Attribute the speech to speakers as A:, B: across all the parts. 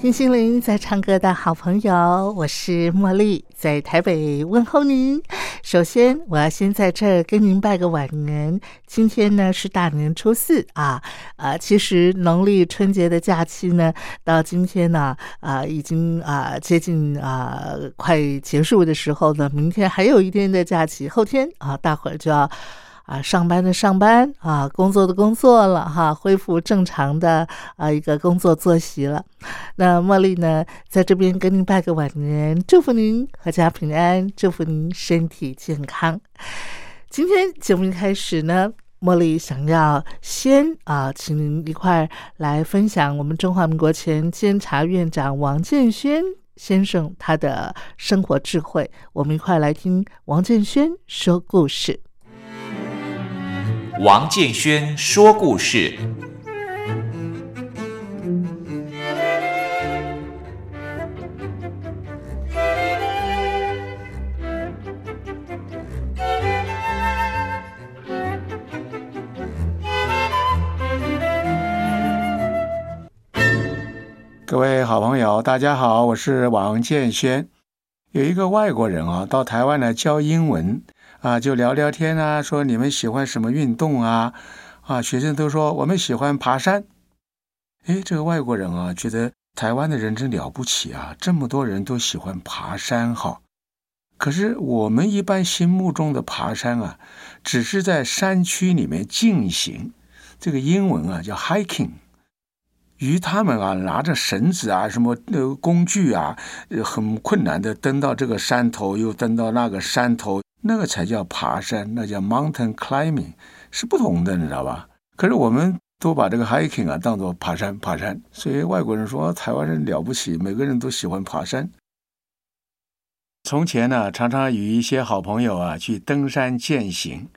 A: 听心灵在唱歌的好朋友，我是茉莉，在台北问候您。首先，我要先在这儿跟您拜个晚年。今天呢是大年初四啊，啊，其实农历春节的假期呢，到今天呢，啊，已经啊接近啊快结束的时候呢，明天还有一天的假期，后天啊，大伙儿就要。啊，上班的上班啊，工作的工作了哈，恢复正常的啊一个工作作息了。那茉莉呢，在这边跟您拜个晚年，祝福您阖家平安，祝福您身体健康。今天节目一开始呢，茉莉想要先啊，请您一块来分享我们中华民国前监察院长王建轩先生他的生活智慧，我们一块来听王建轩说故事。
B: 王建轩说故事。
C: 各位好朋友，大家好，我是王建轩。有一个外国人啊，到台湾来教英文。啊，就聊聊天啊，说你们喜欢什么运动啊？啊，学生都说我们喜欢爬山。哎，这个外国人啊，觉得台湾的人真了不起啊，这么多人都喜欢爬山哈。可是我们一般心目中的爬山啊，只是在山区里面进行，这个英文啊叫 hiking。于他们啊，拿着绳子啊，什么呃工具啊，很困难的登到这个山头，又登到那个山头。那个才叫爬山，那叫 mountain climbing，是不同的，你知道吧？可是我们都把这个 hiking 啊当做爬山，爬山。所以外国人说台湾人了不起，每个人都喜欢爬山。从前呢，常常与一些好朋友啊去登山健行。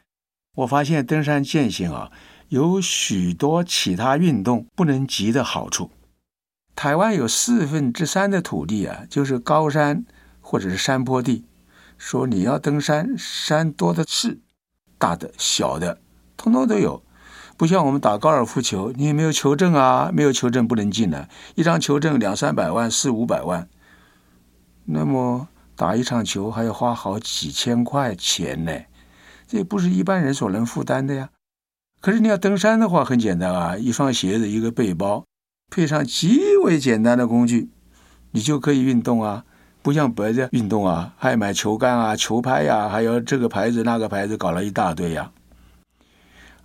C: 我发现登山健行啊，有许多其他运动不能及的好处。台湾有四分之三的土地啊，就是高山或者是山坡地。说你要登山，山多的是，大的、小的，通通都有。不像我们打高尔夫球，你也没有球证啊，没有球证不能进来。一张球证两三百万、四五百万，那么打一场球还要花好几千块钱呢，这也不是一般人所能负担的呀。可是你要登山的话，很简单啊，一双鞋子、一个背包，配上极为简单的工具，你就可以运动啊。不像别的运动啊，还买球杆啊、球拍呀，还有这个牌子那个牌子，搞了一大堆呀。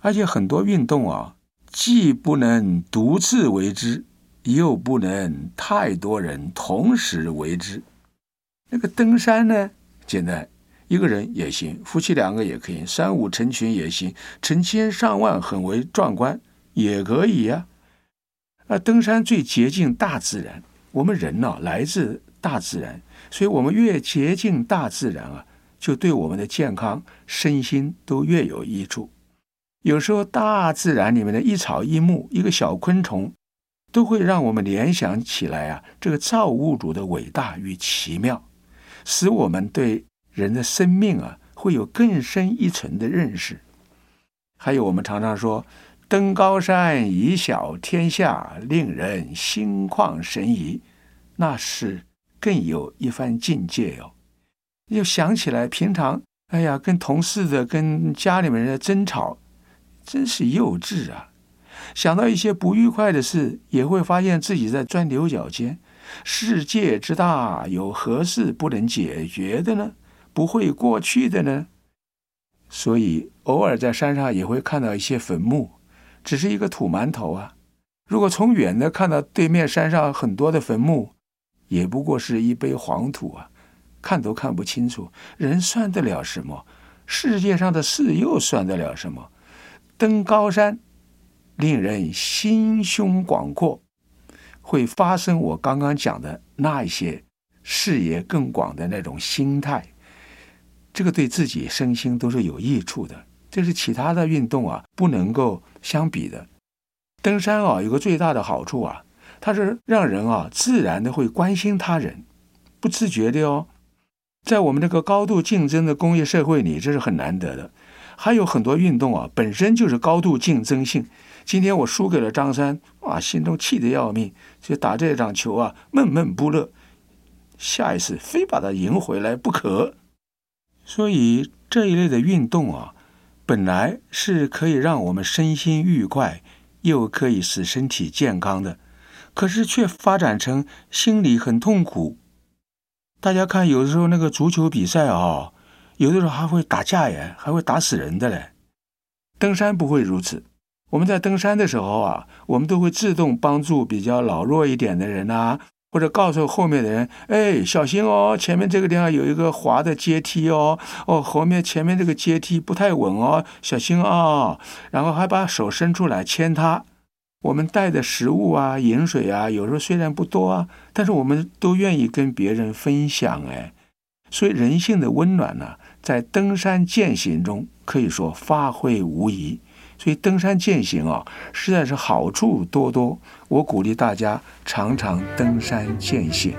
C: 而且很多运动啊，既不能独自为之，又不能太多人同时为之。那个登山呢，简单，一个人也行，夫妻两个也可以，三五成群也行，成千上万很为壮观也可以呀。啊，登山最接近大自然，我们人呢来自大自然。所以，我们越接近大自然啊，就对我们的健康、身心都越有益处。有时候，大自然里面的一草一木、一个小昆虫，都会让我们联想起来啊，这个造物主的伟大与奇妙，使我们对人的生命啊，会有更深一层的认识。还有，我们常常说，登高山以小天下，令人心旷神怡，那是。更有一番境界哦，又想起来平常，哎呀，跟同事的、跟家里面人的争吵，真是幼稚啊！想到一些不愉快的事，也会发现自己在钻牛角尖。世界之大，有何事不能解决的呢？不会过去的呢？所以偶尔在山上也会看到一些坟墓，只是一个土馒头啊。如果从远的看到对面山上很多的坟墓，也不过是一杯黄土啊，看都看不清楚。人算得了什么？世界上的事又算得了什么？登高山，令人心胸广阔，会发生我刚刚讲的那一些视野更广的那种心态。这个对自己身心都是有益处的，这是其他的运动啊不能够相比的。登山啊，有个最大的好处啊，它是让人啊自然的会关心他人，不自觉的哦。在我们这个高度竞争的工业社会里，这是很难得的。还有很多运动啊，本身就是高度竞争性。今天我输给了张三，哇，心中气得要命，就打这场球啊，闷闷不乐。下一次非把它赢回来不可。所以这一类的运动啊，本来是可以让我们身心愉快。又可以使身体健康的，可是却发展成心里很痛苦。大家看，有的时候那个足球比赛啊，有的时候还会打架耶，还会打死人的嘞。登山不会如此。我们在登山的时候啊，我们都会自动帮助比较老弱一点的人呐。或者告诉后面的人，哎，小心哦，前面这个地方有一个滑的阶梯哦，哦，后面前面这个阶梯不太稳哦，小心啊！然后还把手伸出来牵他。我们带的食物啊、饮水啊，有时候虽然不多啊，但是我们都愿意跟别人分享哎。所以人性的温暖呢，在登山践行中可以说发挥无遗。所以登山践行啊，实在是好处多多。我鼓励大家常常登山践行。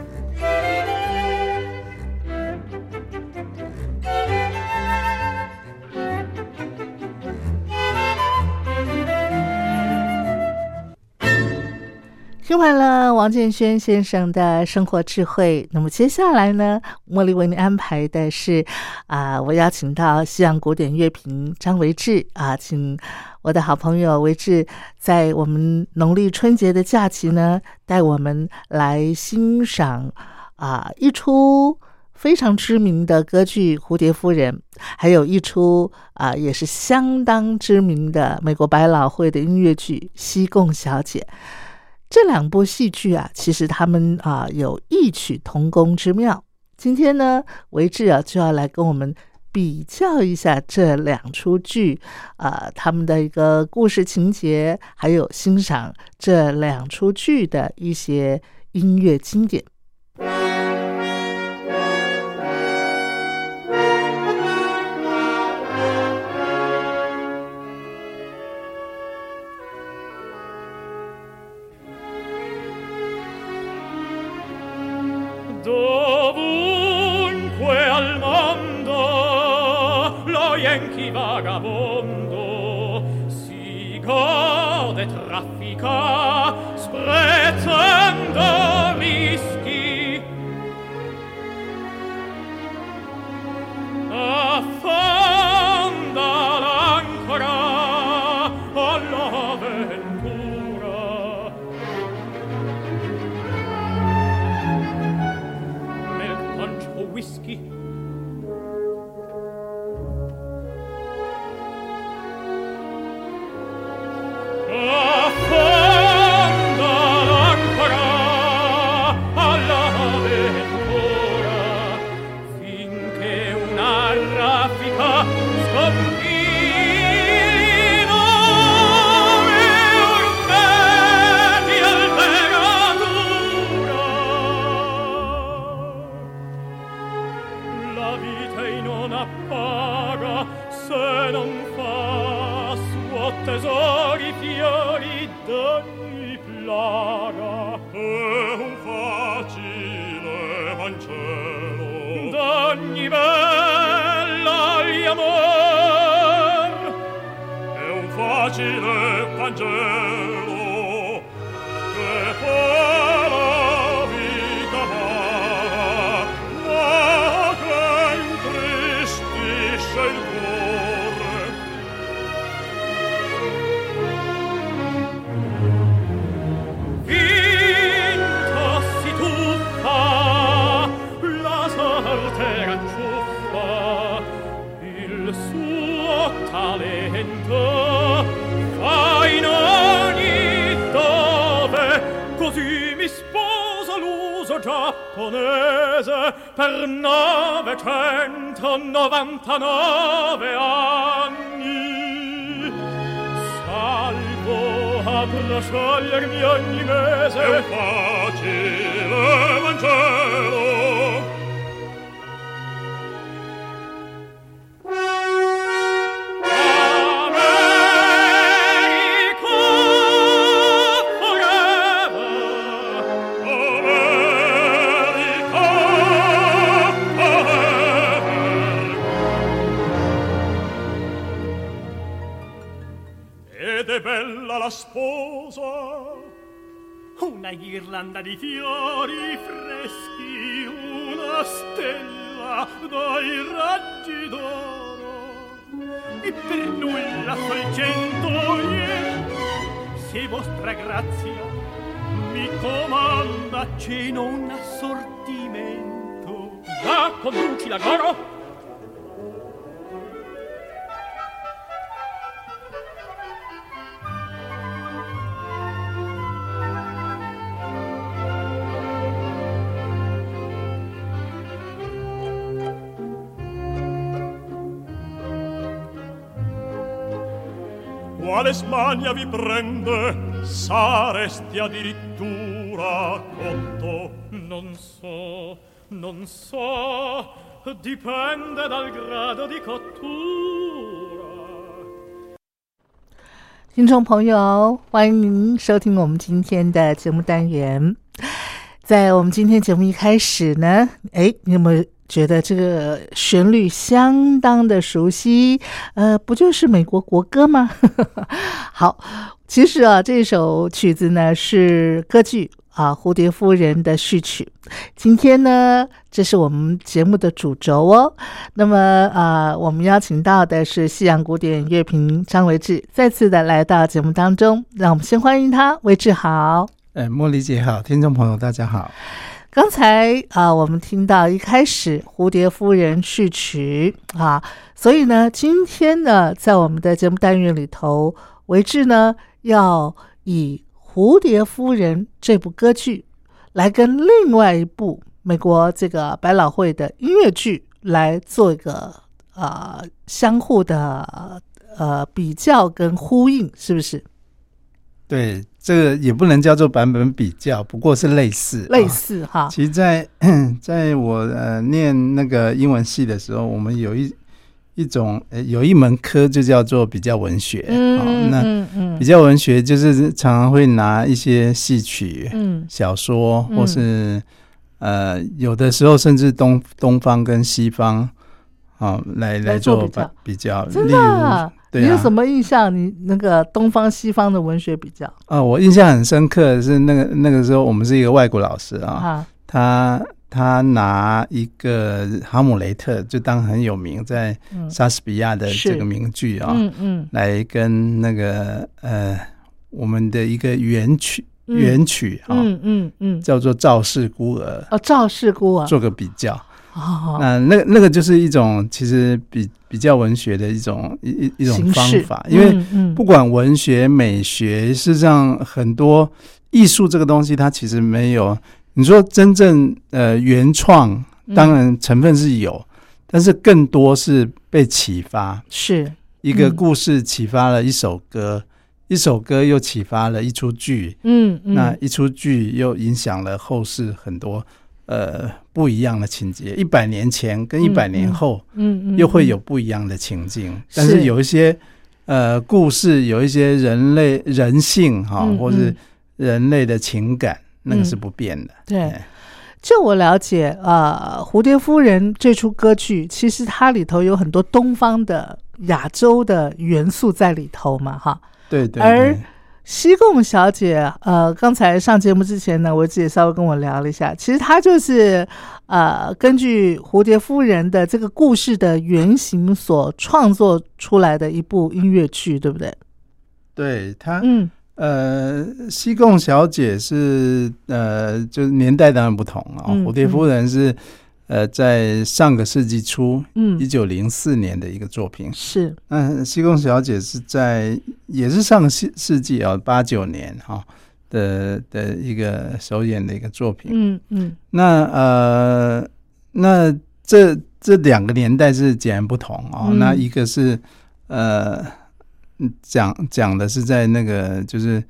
A: 听完了王建轩先生的生活智慧，那么接下来呢，茉莉为您安排的是啊，我邀请到西洋古典乐评张维志啊，请我的好朋友维志在我们农历春节的假期呢，带我们来欣赏啊一出非常知名的歌剧《蝴蝶夫人》，还有一出啊也是相当知名的美国百老汇的音乐剧《西贡小姐》。这两部戏剧啊，其实他们啊有异曲同工之妙。今天呢，维志啊就要来跟我们比较一下这两出剧啊，他们的一个故事情节，还有欣赏这两出剧的一些音乐经典。
D: Ghirlanda di fiori freschi una stella dai raggi d'oro. E per nulla sol cento se vostra grazia mi comanda ceno un assortimento. Va conduci la goro
A: 听众朋友，欢迎您收听我们今天的节目单元。在我们今天节目一开始呢，哎，你有没有觉得这个旋律相当的熟悉，呃，不就是美国国歌吗？好，其实啊，这首曲子呢是歌剧啊《蝴蝶夫人》的序曲。今天呢，这是我们节目的主轴哦。那么啊，我们邀请到的是西洋古典乐评张维志，再次的来到节目当中，让我们先欢迎他，维志好。
E: 哎，茉莉姐好，听众朋友大家好。
A: 刚才啊，我们听到一开始《蝴蝶夫人》序曲啊，所以呢，今天呢，在我们的节目单元里头，维志呢要以《蝴蝶夫人》这部歌剧来跟另外一部美国这个百老汇的音乐剧来做一个呃相互的呃比较跟呼应，是不是？
E: 对。这个也不能叫做版本比较，不过是类似，
A: 类似哈。
E: 其实，在 在我呃念那个英文系的时候，我们有一一种呃有一门科就叫做比较文学。嗯那比较文学就是常常会拿一些戏曲、嗯小说，或是呃有的时候甚至东东方跟西方啊来来做比较，
A: 你有什么印象？你那个东方西方的文学比较？
E: 啊，我印象很深刻是那个那个时候，我们是一个外国老师啊，他他拿一个《哈姆雷特》就当很有名，在莎士比亚的这个名句啊，嗯嗯，来跟那个呃我们的一个原曲原曲啊，嗯嗯嗯，叫做《赵氏孤儿》
A: 哦，《赵氏孤儿》
E: 做个比较。那那那个就是一种其实比比较文学的一种一一一种方法，因为不管文学美学，事实上很多艺术这个东西，它其实没有。你说真正呃原创，当然成分是有，但是更多是被启发，
A: 是。
E: 一个故事启发了一首歌，一首歌又启发了一出剧，嗯，那一出剧又影响了后世很多。呃，不一样的情节，一百年前跟一百年后，嗯嗯，又会有不一样的情境。但是有一些呃故事，有一些人类人性哈，或是人类的情感，那个是不变的。
A: 对，就我了解啊，《蝴蝶夫人》这出歌剧，其实它里头有很多东方的亚洲的元素在里头嘛，哈。
E: 对对。
A: 而西贡小姐，呃，刚才上节目之前呢，我姐稍微跟我聊了一下，其实她就是呃，根据蝴蝶夫人的这个故事的原型所创作出来的一部音乐剧，对不对？
E: 对，她，嗯，呃，西贡小姐是呃，就是年代当然不同啊，蝴蝶夫人是。呃，在上个世纪初，嗯，一九零四年的一个作品
A: 是。
E: 那西贡小姐是在也是上个世世纪啊，八九年哈，的的一个首演的一个作品。
A: 嗯嗯，
E: 那呃，那这这两个年代是截然不同哦。
A: 嗯
E: 那一个是呃，讲讲的是在那个就是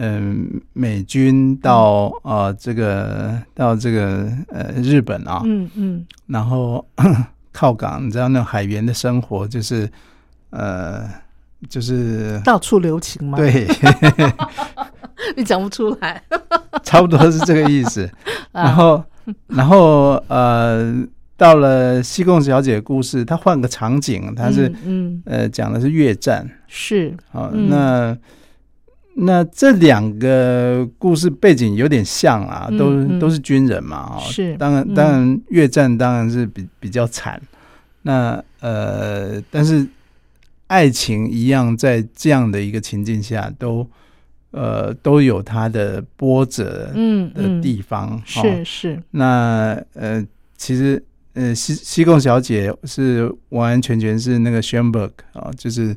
E: 嗯、美军到呃这个到这个呃日本啊，
A: 嗯嗯。
E: 然后靠港，你知道那种海员的生活就是呃就是
A: 到处留情吗，，
E: 对，
A: 你讲不出来。
E: 差不多是这个意思。
A: 啊。
E: 然后，然后呃，到了西贡小姐的故事，她换个场景，她是、
A: 嗯嗯。
E: 呃讲的是越战。
A: 是。
E: 啊、
A: 嗯。
E: 那那这两个故事背景有点像啊，都、
A: 嗯。嗯
E: 都是军人嘛，哦，
A: 是
E: 当然
A: 嗯。
E: 当然越战当然是比比较惨，那呃，但是爱情一样在这样的一个情境下都。呃，都有它的波折的
A: 嗯。的
E: 地方，哦。
A: 是是。
E: 那呃，其实呃，西西贡小姐是完完全全是那个 Schoenberg 啊、就是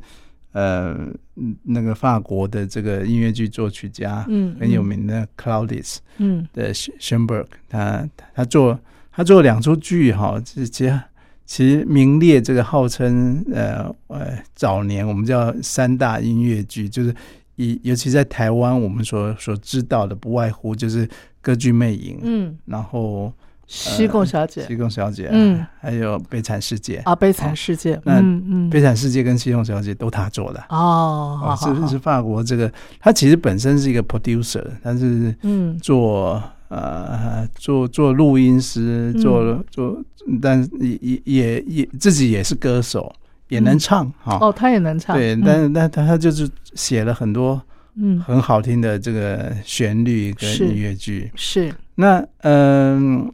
E: 呃嗯那个法国的这个音乐剧作曲家，
A: 嗯
E: 很有名的 Claudius
A: 嗯。
E: 的 Sch- Schoenberg，他他做他做两出剧哈，这其实其实名列这个号称呃呃早年我们叫三大音乐剧，就是以尤其在台湾我们所所知道的，不外乎就是歌剧魅影，
A: 嗯，
E: 然后
A: 西贡小姐。
E: 西贡小姐，
A: 嗯，
E: 还有悲惨世界，
A: 啊，悲惨世界，
E: 那
A: 嗯嗯，
E: 悲惨世界跟西贡小姐都他做的。
A: 哦，好
E: 哦，
A: 好好。
E: 是是法国这个，他其实本身是一个 producer，但是
A: 嗯。
E: 做呃做做录音师，
A: 嗯。
E: 做做，但也也也也自己也是歌手，也能唱哈。
A: 哦，他也能唱，
E: 对，
A: 嗯。
E: 但是但他他就是写了很多
A: 嗯。
E: 很好听的这个旋律跟音乐剧。
A: 是。
E: 那嗯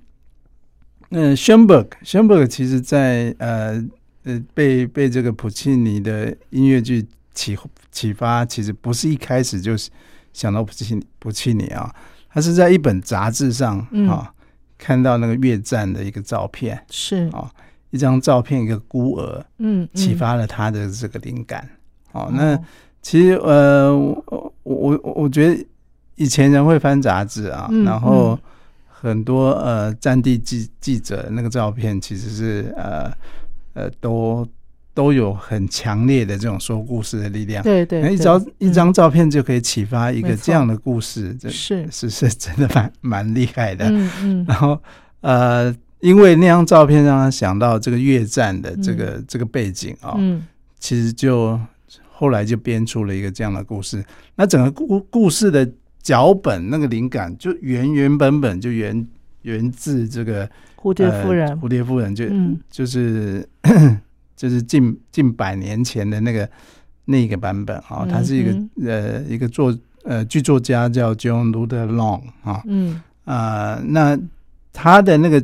E: 嗯，Schoenberg Schoenberg 其实在呃呃被被这个普契尼的音乐剧启启发，其实不是一开始就是想到普契普契尼啊，他是在一本杂志上
A: 嗯。
E: 啊、看到那个越战的一个照片，
A: 是。
E: 啊一张照片，一个孤儿，
A: 嗯
E: 启发了他的这个灵感。哦，那其实呃，我我我我觉得以前人会翻杂志啊，
A: 嗯
E: 然后
A: 嗯
E: 很多呃战地记记者那个照片其实是呃呃都都有很强烈的这种说故事的力量。
A: 对对，对
E: 那一张一张
A: 嗯
E: 照片就可以启发一个这样的故事，这
A: 是
E: 是是真的蛮蛮厉害的。
A: 嗯嗯
E: 然后呃，因为那张照片让他想到这个越战的这个、这个背景啊、
A: 嗯
E: 其实就后来就编出了一个这样的故事。那整个故故事的脚本那个灵感就原原本本就源源自这个
A: 蝴蝶夫人。
E: 呃，蝴蝶夫人就、
A: 嗯。
E: 就是 就是近近百年前的那个那个版本啊、
A: 嗯
E: 他是一个
A: 嗯。
E: 呃一个作呃剧作家叫 John Luther Long 啊
A: 嗯。
E: 啊、那他的那个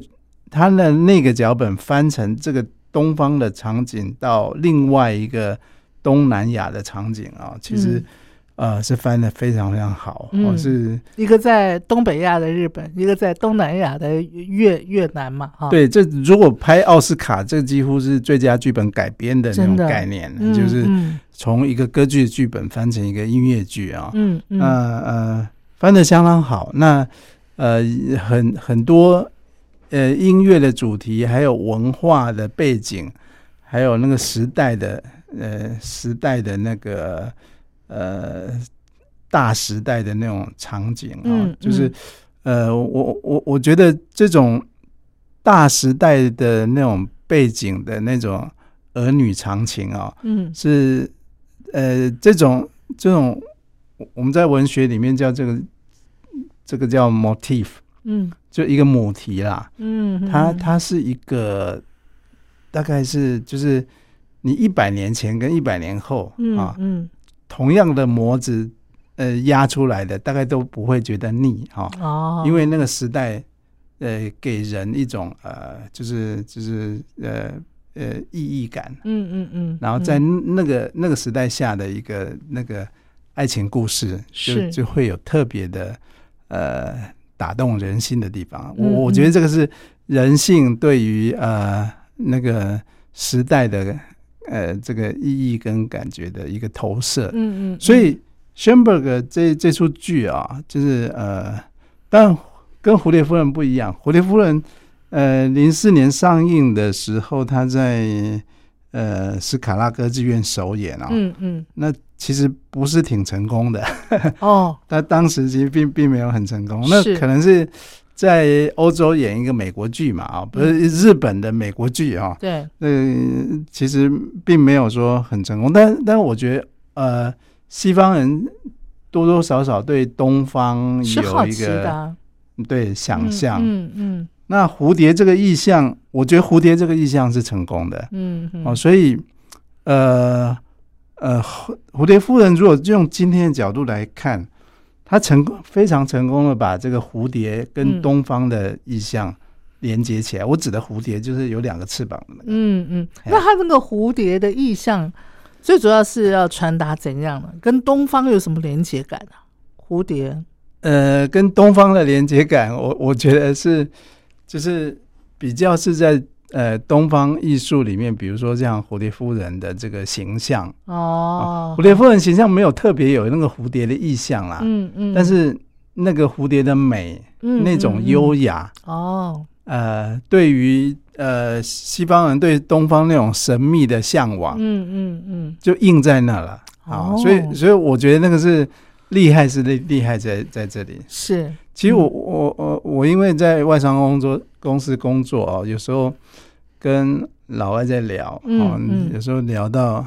E: 他的那个脚本翻成这个东方的场景到另外一个东南亚的场景啊，其实、
A: 嗯
E: 呃是翻的非常非常好，
A: 嗯。
E: 哦是
A: 一个在东北亚的日本，一个在东南亚的越越南嘛，哈，
E: 对，这如果拍奥斯卡，这几乎是最佳剧本改编的那种概念，
A: 嗯，
E: 就是
A: 嗯。
E: 从一个歌剧剧本翻成一个音乐剧啊，
A: 嗯嗯。
E: 那呃翻的相当好。那呃很很多呃音乐的主题，还有文化的背景，还有那个时代的呃时代的那个呃大时代的那种场景啊，
A: 嗯
E: 就是
A: 嗯。
E: 呃我我我觉得这种大时代的那种背景的那种儿女常情啊，
A: 嗯。
E: 是呃这种这种我们在文学里面叫这个这个叫 motif，
A: 嗯。
E: 就一个母题啦。
A: 嗯，嗯
E: 它它是一个大概是就是你一百年前跟一百年后
A: 嗯
E: 啊，
A: 嗯
E: 同样的模子呃压出来的，大概都不会觉得腻哈、
A: 哦，
E: 因为那个时代呃给人一种呃就是就是呃呃意义感。
A: 嗯嗯嗯，
E: 然后在
A: 嗯
E: 那个、那个时代下的一个那个爱情故事，就是。就会有特别的呃打动人心的地方。我
A: 嗯
E: 我觉得这个是人性对于呃那个时代的呃这个意义跟感觉的一个投射。
A: 嗯嗯，
E: 所以，Schoenberg 这这出剧啊，就是呃，但跟蝴蝶夫人不一样，蝴蝶夫人呃零四年上映的时候，他在呃斯卡拉歌剧院首演啊，
A: 嗯嗯，
E: 那其实不是挺成功的
A: 哦，
E: 他当时其实并并没有很成功，那可能是在欧洲演一个美国剧嘛啊，不是日本的美国剧啊，
A: 对，
E: 呃，其实并没有说很成功，但但我觉得呃，西方人多多少少对东方有一个
A: 啊，
E: 对想象。
A: 嗯嗯
E: 那蝴蝶这个意象，我觉得蝴蝶这个意象是成功的。
A: 嗯嗯，
E: 哦，所以呃呃，蝴蝴蝶夫人如果用今天的角度来看，她成功非常成功的把这个蝴蝶跟
A: 嗯
E: 东方的意象连接起来。我指的蝴蝶就是有两个翅膀的那个。
A: 嗯嗯，
E: 哎
A: 那他那个蝴蝶的意象，最主要是要传达怎样呢？跟东方有什么连接感啊？蝴蝶，
E: 呃，跟东方的连接感，我我觉得是，就是比较是在呃东方艺术里面，比如说像蝴蝶夫人的这个形象，
A: 哦，
E: 蝴蝶夫人形象没有特别有那个蝴蝶的意象啦，
A: 嗯嗯，
E: 但是那个蝴蝶的美，
A: 嗯
E: 那种优雅，
A: 哦，
E: 呃，对于呃西方人对东方那种神秘的向往，
A: 嗯嗯嗯，
E: 就印在那了啊、
A: 哦
E: 所以所以我觉得那个是厉害，是厉厉害在在这里。
A: 是，
E: 其实我我我我因为在外商工作公司工作哦，有时候跟老外在聊
A: 嗯
E: 哦，
A: 嗯。
E: 有时候聊到，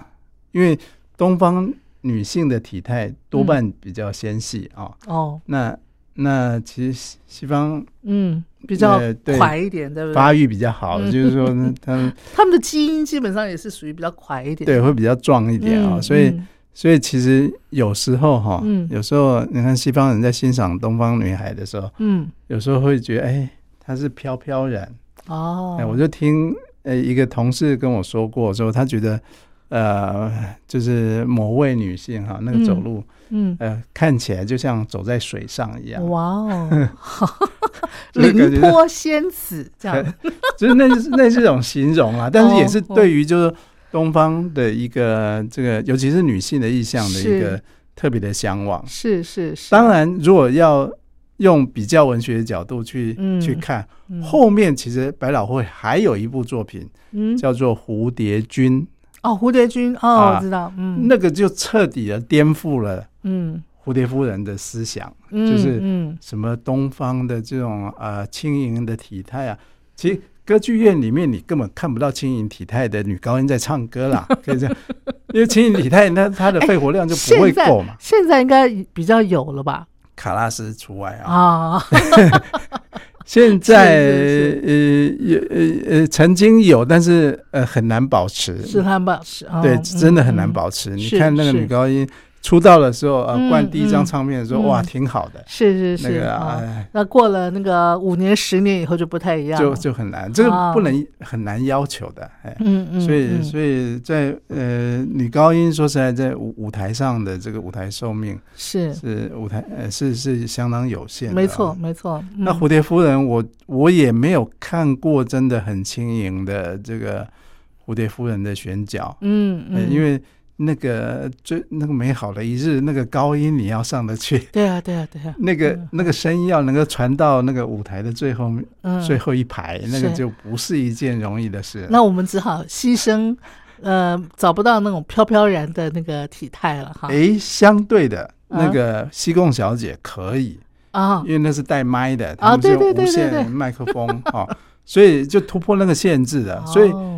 E: 因为东方女性的体态多半比较纤细啊、
A: 哦，
E: 那那其实西西方
A: 嗯，比较快一点，对不对？
E: 发育比较好，
A: 嗯。
E: 就是说呢他们
A: 他们的基因基本上也是属于比较快一点，
E: 对会比较壮一点啊、
A: 嗯
E: 所以。
A: 嗯
E: 所以其实有时候哈，
A: 嗯。
E: 有时候你看西方人在欣赏东方女孩的时候，
A: 嗯，
E: 有时候会觉得，哎，她是飘飘然。
A: 哦，
E: 哎，我就听呃一个同事跟我说过，说他觉得，呃，就是某位女性哈，那个走路，
A: 嗯，
E: 呃，看起来就像走在水上一样，
A: 哇哦，凌波仙子这样，
E: 就是那那是一种形容啊，但是也是
A: 哦。
E: 对于就是东方的一个这个，尤其是女性的意向的一个特别的向往。
A: 是是是，
E: 当然，如果要用比较文学的角度去、
A: 嗯。
E: 去看，
A: 嗯。
E: 后面其实百老汇还有一部作品
A: 嗯，
E: 叫做《蝴蝶君》，
A: 哦，蝴蝶君，哦，
E: 啊
A: 我知道，嗯，
E: 那个就彻底的颠覆了
A: 嗯，
E: 蝴蝶夫人的思想，
A: 嗯
E: 就是
A: 嗯。
E: 什么东方的这种呃轻盈的体态啊，其实。歌剧院里面你根本看不到轻盈体态的女高音在唱歌啦，可以这样，因为轻盈体态那她的肺活量就不会够嘛。
A: 现在应该比较有了吧？
E: 卡拉斯除外啊，
A: 啊，
E: 现在呃有呃呃曾经有，但是呃很难保持，
A: 是他保持，哦
E: 对，真的很难
A: 嗯
E: 保持。你看那个女高音出道的时候，呃，
A: 嗯
E: 灌第一张
A: 嗯。
E: 唱片的时候，
A: 嗯。
E: 哇，挺好的，
A: 是是是，
E: 那个
A: 那过了那个五年十年以后就不太一样
E: 就
A: 了，
E: 就很难，这个
A: 哦
E: 不能很难要求的，哎。
A: 嗯嗯，
E: 所以，
A: 嗯。
E: 所以在呃女高音说实在，在舞舞台上的这个舞台寿命
A: 是。
E: 是舞台呃是是相当有限的，
A: 没错。没错，嗯。
E: 那蝴蝶夫人，我我也没有看过真的很轻盈的这个蝴蝶夫人的选角，呃
A: 嗯嗯，
E: 因为那个最那个美好的一日，那个高音你要上得去，
A: 对啊对啊对啊，
E: 那个
A: 嗯。
E: 那个声音要能够传到那个舞台的最后
A: 嗯，
E: 最后一排，那个就不是一件容易的事。
A: 那我们只好牺牲，呃，找不到那种飘飘然的那个体态了哈。
E: 诶，相对的
A: 啊
E: 那个西贡小姐可以，
A: 啊。
E: 因为那是带麦的，
A: 啊
E: 他们是用
A: 对对对对
E: 无线麦克风哈，所以就突破那个限制的。所以
A: 哦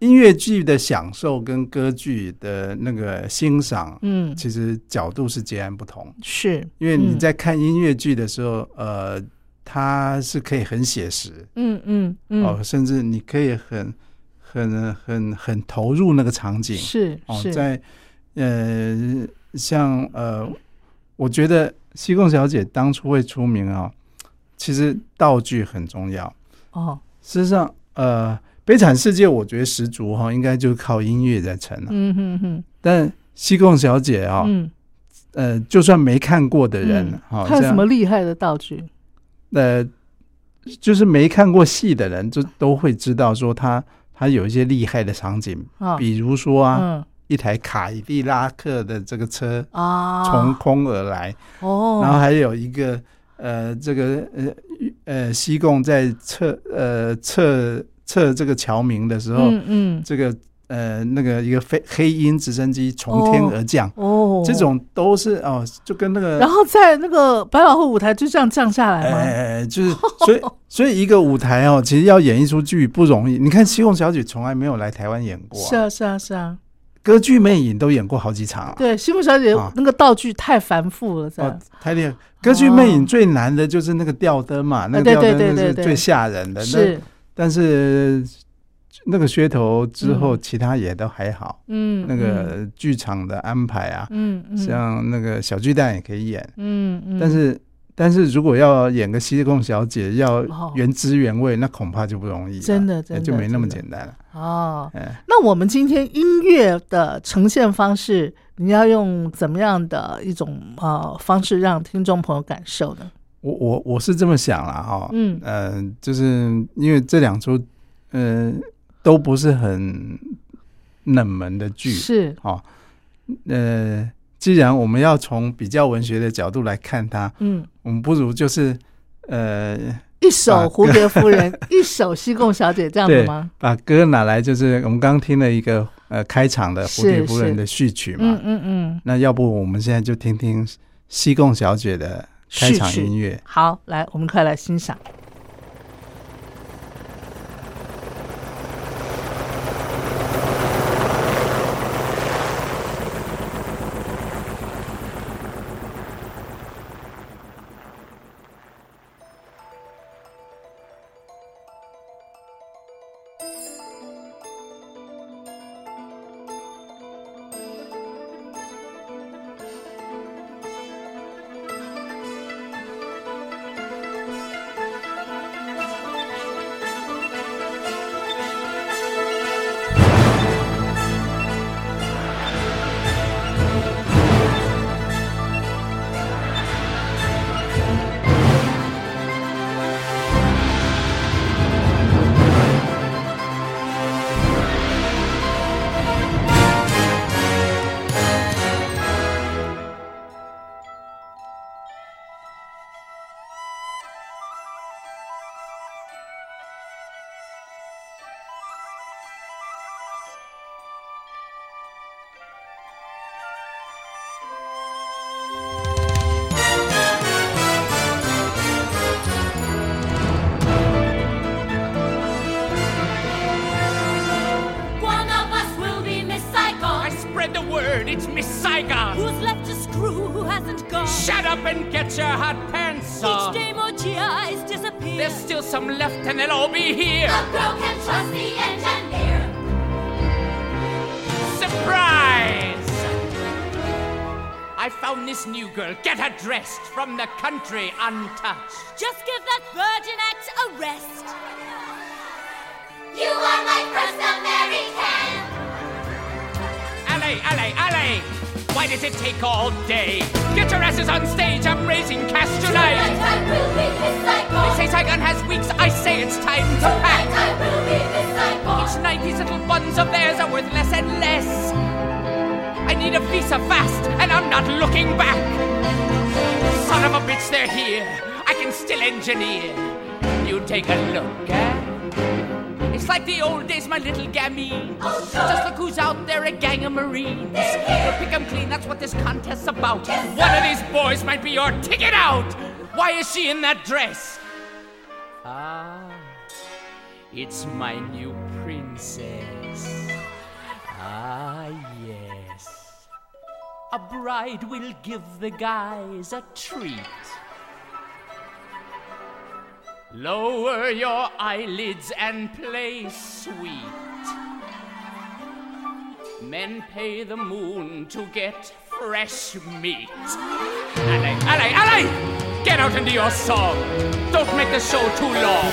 E: 音乐剧的享受跟歌剧的那个欣赏，
A: 嗯。
E: 其实角度是截然不同。
A: 是，
E: 因为你
A: 嗯。
E: 在看音乐剧的时候，呃，它是可以很写实。
A: 嗯嗯嗯。
E: 哦，甚至你可以很、很、很、很投入那个场景。哦，
A: 是是。
E: 在呃，像呃，我觉得西贡小姐当初会出名啊、其实道具很重要。
A: 哦。
E: 事实上，呃，悲惨世界我觉得十足哈、应该就是靠音乐在撑了、
A: 嗯哼哼。
E: 但西贡小姐啊、
A: 嗯，
E: 呃，就算没看过的人
A: 嗯。
E: 哈，
A: 还有什么厉害的道具？
E: 呃，就是没看过戏的人，就都会知道说他他有一些厉害的场景，
A: 啊，
E: 比如说啊，
A: 嗯。
E: 一台凯迪拉克的这个车
A: 啊，
E: 从空而来，
A: 哦，
E: 然后还有一个呃，这个呃呃，西贡在测呃测测这个桥名的时候，
A: 嗯嗯，
E: 这个呃那个一个飞黑鹰直升机从天而降，
A: 哦，
E: 这种都是哦，就跟那个
A: 然后在那个百老汇舞台就这样降下来吗？
E: 哎，就是所以 所以一个舞台哦，其实要演一出剧不容易。你看《西贡小姐》从来没有来台湾演过、
A: 是啊是啊是啊，
E: 歌剧魅影都演过好几场啊。
A: 对，西木小姐
E: 啊
A: 那个道具太繁复了，这
E: 哦
A: 样，
E: 太厉害！歌剧魅影最难的就是那个吊灯嘛，那个
A: 对对
E: 吊灯是最吓人的。那
A: 是，
E: 但是那个噱头之后，
A: 嗯。
E: 其他也都还好。
A: 嗯，
E: 那个剧场的安排啊，
A: 嗯嗯，
E: 像那个小巨蛋也可以演，
A: 嗯嗯，
E: 但是但是如果要演个西贡小姐，要
A: 哦
E: 原汁原味，那恐怕就不容易了，
A: 真的真的
E: 就没那么简单了。
A: 哦，
E: 哎，
A: 那我们今天音乐的呈现方式，你要用怎么样的一种呃方式让听众朋友感受呢？
E: 我我我是这么想了哈，
A: 嗯
E: 呃，就是因为这两出，呃，都不是很冷门的剧，
A: 是，
E: 哦，呃，既然我们要从比较文学的角度来看它，
A: 嗯，
E: 我们不如就是呃，
A: 一首
E: 啊《
A: 蝴蝶夫人》，一首《西贡小姐》这样
E: 子
A: 吗？，
E: 把歌拿来，就是我们刚刚听了一个呃开场的《蝴蝶夫人》的序曲嘛，
A: 嗯嗯嗯，
E: 那要不我们现在就听听西贡小姐的开场音乐。
A: 好，来，我们快来欣赏。
F: Up and get your hot pants on.
G: Each day more GIs disappear.
F: There's still some left and they'll all be here.
G: A girl can trust the engineer.
F: Surprise! I found this new girl. Get her dressed from the country untouched.
G: Just give that Virgin Act a rest. You are my first American.
F: Alley, alley, alley! Why does it take all day? Get your asses on stage, I'm raising cash
G: Tonight
F: tonight.
G: I will be Saigon.
F: They say Saigon has weeks, I say it's time to
G: Tonight
F: pack.
G: I will be Saigon.
F: Each night these little buns of theirs are worth less and less. I need a visa fast, and I'm not looking back. Son of a bitch, they're here. I can still engineer. You take a look, eh? It's like the old days, my little gammy. Just look who's out there, a gang of Marines. We'll pick 'em clean, that's what this contest's about. One of these boys might be your ticket out. Why is she in that dress? Ah, it's my new princess. Ah, yes. A bride will give the guys a treat. Lower your eyelids and play sweet. Men pay the moon to get fresh meat. Alley, alley, alley! Get out into your song. Don't make the show too long.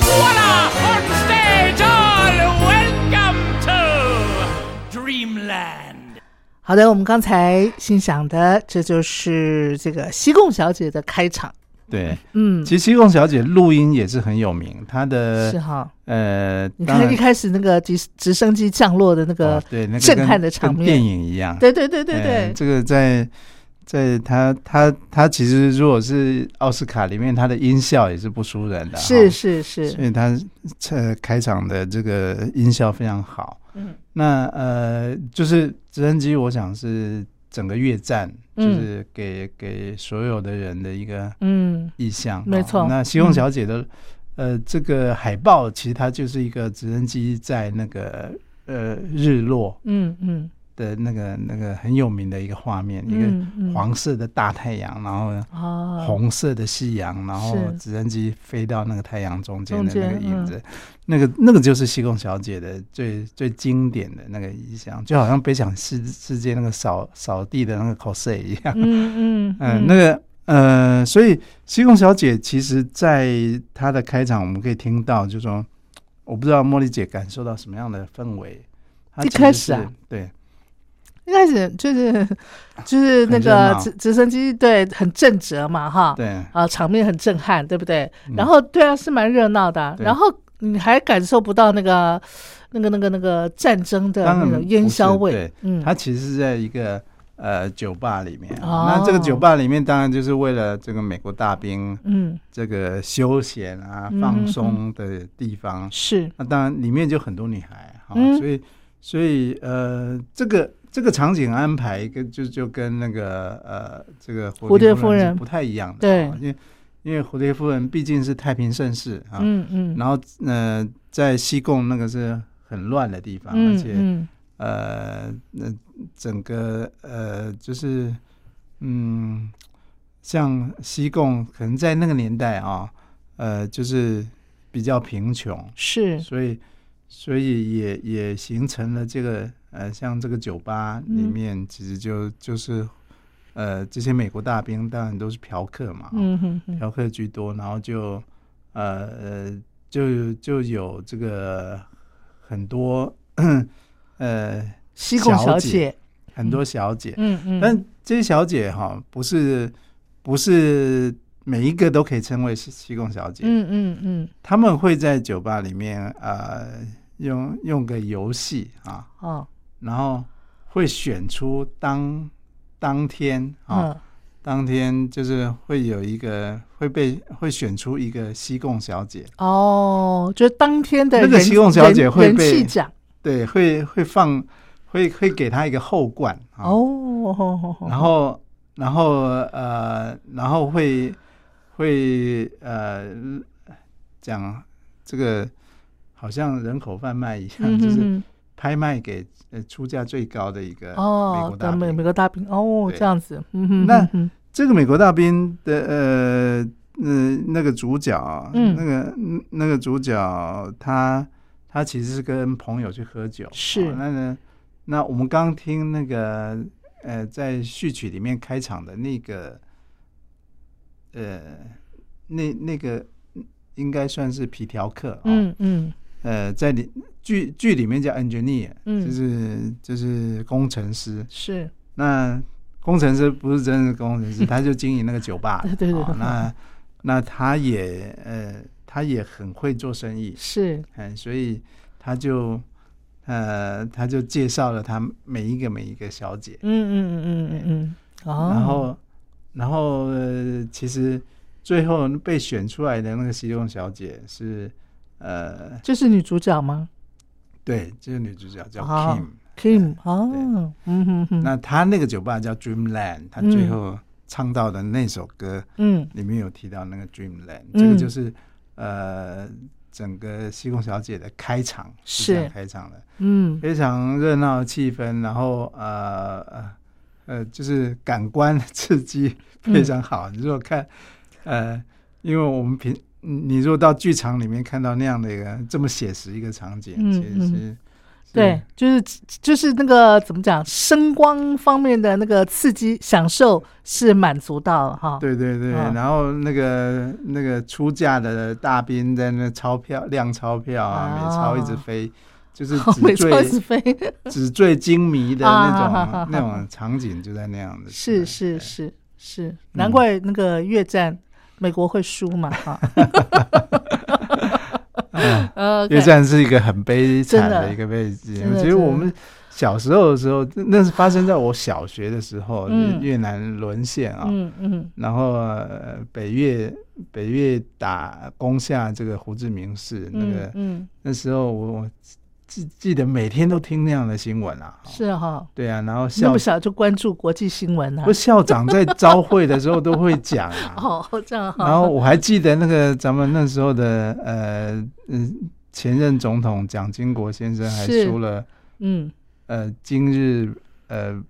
F: Voila! On stage, all welcome to Dreamland.
A: 好的，我们刚才欣赏的，这就是这个西贡小姐的开场
E: 对，
A: 嗯，
E: 其实西贡小姐录音也是很有名，她的
A: 是哈。
E: 呃，
A: 你看一开始那个直直升机降落的那个
E: 哦，对那个
A: 震撼的场面
E: 跟电影一样。
A: 对对对对
E: 呃
A: 对，
E: 这个在在她她她其实如果是奥斯卡里面，她的音效也是不输人的，
A: 是
E: 哈
A: 是是，
E: 所以她呃开场的这个音效非常好。
A: 嗯，
E: 那呃，就是直升机，我想是整个越战，就
A: 嗯
E: 是给给所有的人的一个
A: 嗯。
E: 意象。哈。
A: 没错。
E: 那西贡小姐的、呃这个海报，其实它就是一个直升机在那个呃日落。
A: 嗯嗯
E: 的那个那个很有名的一个画面，一
A: 嗯
E: 个
A: 嗯
E: 黄色的大太阳，然后
A: 哦，
E: 红色的夕阳，然后直升机飞到那个太阳中间的那个影子，那个那个就是西贡小姐的最最经典的那个意象，就好像北想世世界那个扫扫地的那个 cos 一样，
A: 嗯嗯
E: 嗯，那个呃，所以西贡小姐其实在她的开场，我们可以听到，就说我不知道茉莉姐感受到什么样的氛围。她
A: 一开始啊，
E: 对，
A: 一开始就是就是那个直直升机对很正直嘛哈，
E: 对，
A: 啊场面很震撼，对不对？
E: 嗯。
A: 然后对啊是蛮热闹的啊，然后你还感受不到那个那个那个那个战争的那种烟硝味。
E: 对，
A: 嗯，
E: 它其实是在一个呃酒吧里面。
A: 哦。
E: 那这个酒吧里面当然就是为了这个美国大兵
A: 嗯。
E: 这个休闲啊、
A: 嗯
E: 放松的地方。
A: 是。
E: 那当然里面就很多女孩哈、
A: 嗯。
E: 所以所以呃这个。这个场景安排跟就就跟那个呃这个
A: 蝴蝶夫人
E: 不太一样的，
A: 对。
E: 啊因为因为蝴蝶夫人毕竟是太平盛世啊，
A: 嗯嗯。
E: 然后呃在西贡那个是很乱的地方，而
A: 嗯
E: 且
A: 嗯。
E: 呃，那整个呃，就是嗯，像西贡，可能在那个年代啊，呃，就是比较贫穷，
A: 是。
E: 所以所以也也形成了这个呃，像这个酒吧里
A: 嗯
E: 面，其实就就是呃，这些美国大兵当然都是嫖客嘛，
A: 嗯哼哼
E: 嫖客居多，然后就呃呃就就有这个很多 呃
A: 西贡小
E: 姐。
A: 姐，
E: 很多小姐，
A: 嗯嗯，
E: 但这些小姐哈不是不是每一个都可以称为是西贡小姐，
A: 嗯嗯嗯。
E: 他们会在酒吧里面呃用用个游戏啊，
A: 哦。
E: 然后会选出当当天啊。
A: 嗯。
E: 当天就是会有一个会被会选出一个西贡小姐，
A: 哦，就当天的
E: 那个西贡小姐会被
A: 气奖。
E: 对，会会放会会给她一个后冠啊，
A: 哦，
E: 然后然后呃然后会会呃讲这个好像人口贩卖一样，就是
A: 嗯哼。哼
E: 拍卖给呃出价最高的一个美
A: 哦
E: 国，大兵
A: 的美美国大兵哦，这样子，嗯哼，
E: 那这个美国大兵的呃呃那个主角啊，
A: 嗯。
E: 那个嗯那个主角他他其实是跟朋友去喝酒，
A: 是。
E: 哦那呢那我们刚听那个呃在序曲里面开场的那个呃那那个应该算是皮条客啊、
A: 嗯。嗯
E: 呃在里剧剧里面叫 engineer，
A: 嗯。
E: 就是就是工程师，
A: 是，
E: 那工程师不是真的工程师，他就经营那个酒吧。
A: 对 对对。
E: 哦那那他也呃，他也很会做生意，
A: 是，
E: 嗯，所以他就呃，他就介绍了他每一个每一个小姐，
A: 嗯嗯嗯嗯嗯嗯，哦，
E: 然后然后呃，其实最后被选出来的那个西贡小姐是呃，
A: 这是女主角吗？
E: 对，就是女主角叫
A: 哦 Kim，？Kim，哦，嗯哼哼，
E: 那她那个酒吧叫 Dreamland，她
A: 嗯
E: 最后唱到的那首歌。
A: 嗯。
E: 里面有提到那个 Dreamland，、
A: 嗯。
E: 这个就是呃整个西贡小姐的开场
A: 是
E: 开场的，
A: 嗯。
E: 非常热闹的气氛，然后呃呃呃就是感官刺激非常好。你如果看呃，因为我们平你如果到剧场里面看到那样的一个这么写实一个场景，
A: 嗯
E: 其实是、是
A: 对，就是就是那个怎么讲，声光方面的那个刺激享受是满足到了哈。
E: 对对对，
A: 嗯
E: 然后那个那个出价的大兵在那钞票亮钞票啊，
A: 啊
E: 美钞一直飞，就是
A: 美
E: 纸醉
A: 飞，
E: 纸醉金迷的那种那种场景就在那样的。
A: 是是是是，难怪那个越战美国会输嘛？哈，
E: 呃，越战是一个很悲惨的一个背景。其实我们小时候的时候，那是发生在我小学的时候，越南沦陷啊，嗯嗯，然后北越北越打攻下这个胡志明市，那个，嗯，那时候我。记记得每天都听那样的新闻啊，
A: 是哈，
E: 对啊，然后
A: 那么小就关注国际新闻啊，
E: 不校长在招会的时候都会讲啊，
A: 哦这样，
E: 然后我还记得那个咱们那时候的呃嗯前任总统蒋经国先生还说了，嗯。呃今日呃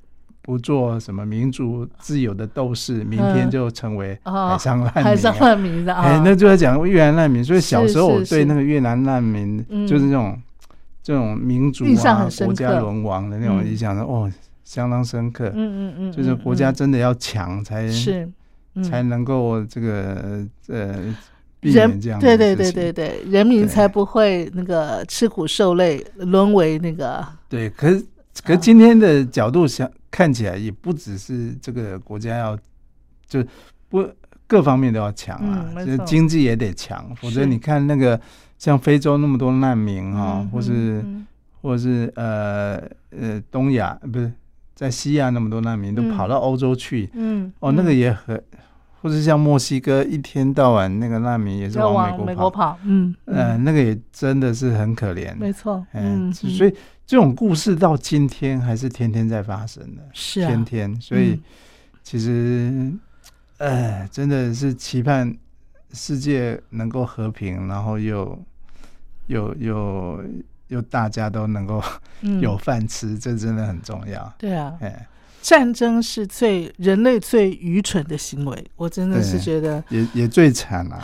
E: 不做什么民主自由的斗士，明天就成为海上难民，
A: 海上难民的啊，
E: 哎那就在讲越南难民，所以小时候我对那个越南难民就是那种。这种民主啊，国家沦亡的那种印象，哦，相当深刻。嗯嗯嗯，就是国家真的要强才
A: 是，
E: 才能够这个呃避免这样。
A: 对对对对对，人民才不会那个吃苦受累，沦为那个。
E: 对，可是可是今天的角度想看起来，也不只是这个国家要就不各方面都要强啊，就经济也得强，否则你看那个。像非洲那么多难民啊，或是或者是呃呃东亚不是在西亚那么多难民都跑到欧洲去，嗯，哦那个也很，或者像墨西哥一天到晚那个难民也是
A: 往美国跑，嗯
E: 嗯，那个也真的是很可怜，
A: 没错，嗯，
E: 所以这种故事到今天还是天天在发生的，
A: 是
E: 天天，所以其实，哎，真的是期盼。世界能够和平，然后又又又又大家都能够有饭吃，这真的很重要。
A: 对啊，哎，战争是最人类最愚蠢的行为，我真的是觉得
E: 也也最惨了。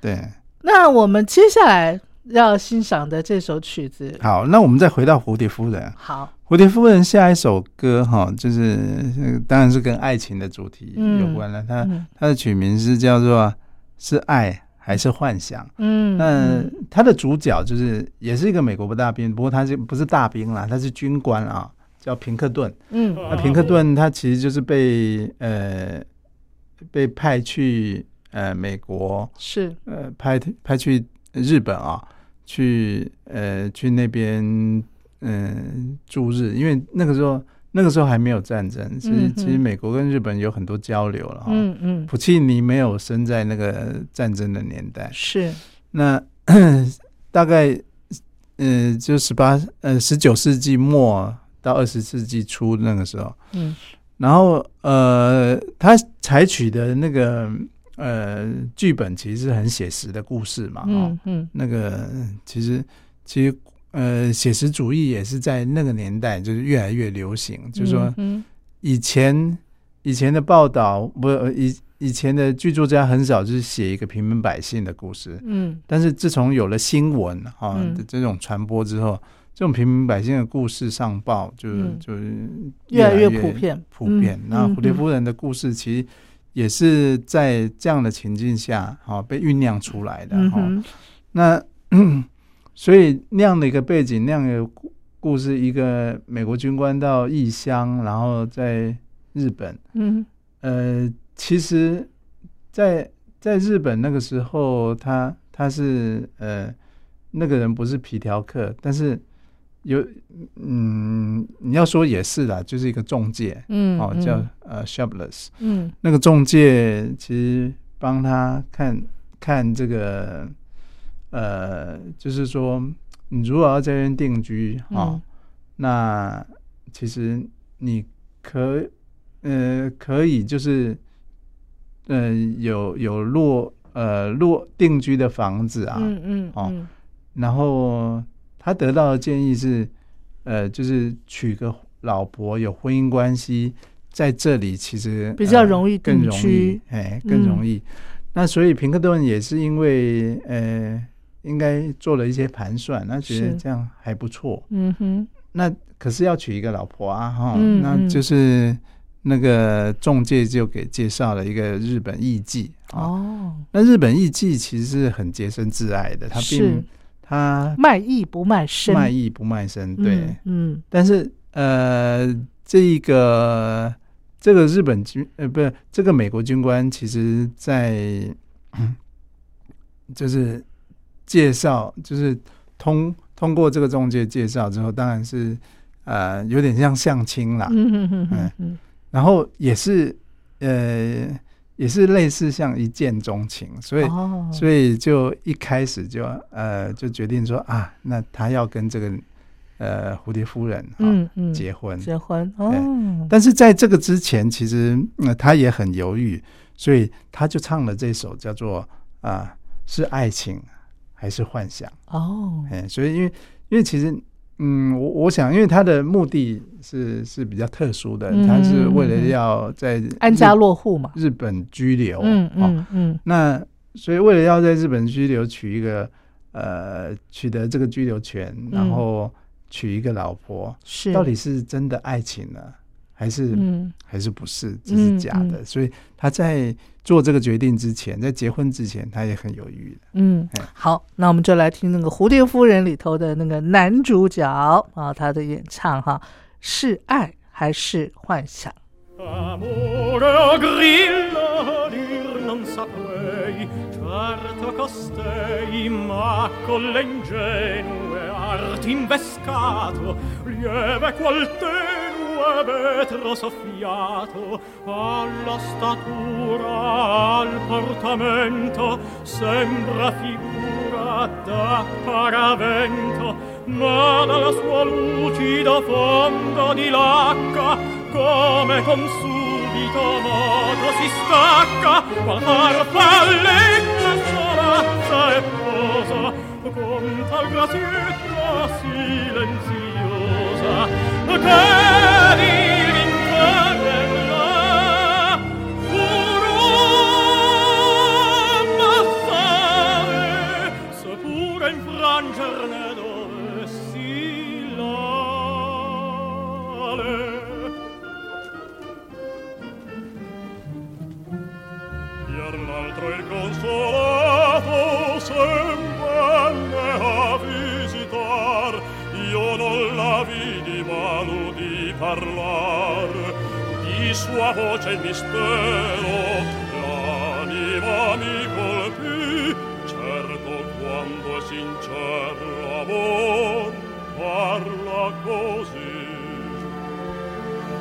E: 对，
A: 那我们接下来要欣赏的这首曲子，
E: 好，那我们再回到蝴蝶夫人。
A: 好，
E: 蝴蝶夫人下一首歌哈，就是当然是跟爱情的主题有关了。它它的曲名是叫做。是爱还是幻想？嗯，那他的主角就是也是一个美国大兵，不过他是不是大兵啦？他是军官啊，叫平克顿。嗯，那平克顿他其实就是被呃被派去呃美国，
A: 是
E: 呃派派去日本啊，去呃去那边嗯驻日，因为那个时候。那个时候还没有战争，其实其实美国跟日本有很多交流了哈。嗯嗯，普契尼没有生在那个战争的年代，
A: 是。
E: 那 大概嗯，就十八呃十九世纪末到二十世纪初那个时候，嗯，然后呃，他采取的那个呃剧本其实是很写实的故事嘛，嗯嗯，那个其实其实。呃，写实主义也是在那个年代就是越来越流行。就是说，以前以前的报道不以以前的剧作家很少就是写一个平民百姓的故事。嗯，但是自从有了新闻啊的这种传播之后，这种平民百姓的故事上报就就是越来越
A: 普遍
E: 普遍。那蝴蝶夫人的故事其实也是在这样的情境下哈被酝酿出来的哈。那所以那样的一个背景，那样的故故事，一个美国军官到异乡，然后在日本，嗯，呃，其实，在在日本那个时候，他他是呃，那个人不是皮条客，但是有，嗯，你要说也是啦，就是一个中介，嗯，哦，叫呃 s h o p l e s s 嗯，那个中介其实帮他看看这个。呃，就是说，你如果要在这边定居啊，那其实你可呃可以就是嗯有有落呃落定居的房子啊，嗯嗯哦，然后他得到的建议是呃就是娶个老婆有婚姻关系在这里，其实
A: 比较容易
E: 更容易哎更容易。那所以平克顿也是因为呃。应该做了一些盘算，那觉得这样还不错。嗯哼，那可是要娶一个老婆啊，哈，那就是那个中介就给介绍了一个日本艺妓。哦，那日本艺妓其实是很洁身自爱的，他并他
A: 卖艺不卖身，
E: 卖艺不卖身，对，嗯。但是呃，这一个这个日本军呃，不是这个美国军官，其实在 就是介绍，就是通通过这个中介介绍之后，当然是呃有点像相亲啦，
A: 嗯嗯嗯嗯，
E: 然后也是呃也是类似像一见钟情，所以、
A: 哦。
E: 所以就一开始就呃就决定说啊，那他要跟这个呃蝴蝶夫人啊、
A: 嗯嗯。
E: 结婚，
A: 结婚哦，
E: 但是在这个之前，其实呃他也很犹豫，所以他就唱了这首叫做啊、是爱情还是幻想？
A: 哦，
E: 哎，所以因为因为其实嗯，我我想，因为他的目的是是比较特殊的，
A: 嗯
E: 他是为了要在
A: 安家落户嘛，
E: 日本居留，
A: 嗯
E: 哦。
A: 嗯嗯。
E: 那所以为了要在日本居留，取一个呃取得这个居留权，然
A: 嗯
E: 后娶一个老婆，
A: 是。
E: 到底是真的爱情呢，还是、
A: 嗯
E: 还是不是，这是假的？
A: 嗯
E: 所以他在做这个决定之前，在结婚之前，他也很犹豫的。
A: 嗯
E: 哎，
A: 好，那我们就来听那个《蝴蝶夫人》里头的那个男主角啊，他的演唱哈，是爱还是幻想？
H: Vetro soffiato Alla statura, al portamento Sembra figura da paravento Ma dalla sua lucida fondo di lacca come con subito moto si stacca qual farfalletta solazza e posa con tal grazietta silenziosa che worthy parlar di sua voce il mistero. L'anima mi colpì certo quando sincero l'amor parla così.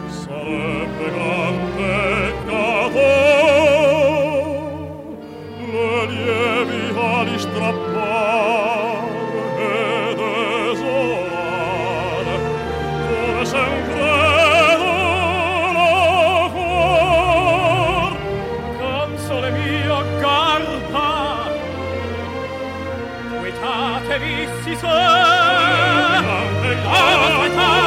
H: Sarebbe gran peccato le lievi ali strappate Aspettatevi si sa
D: Aspettatevi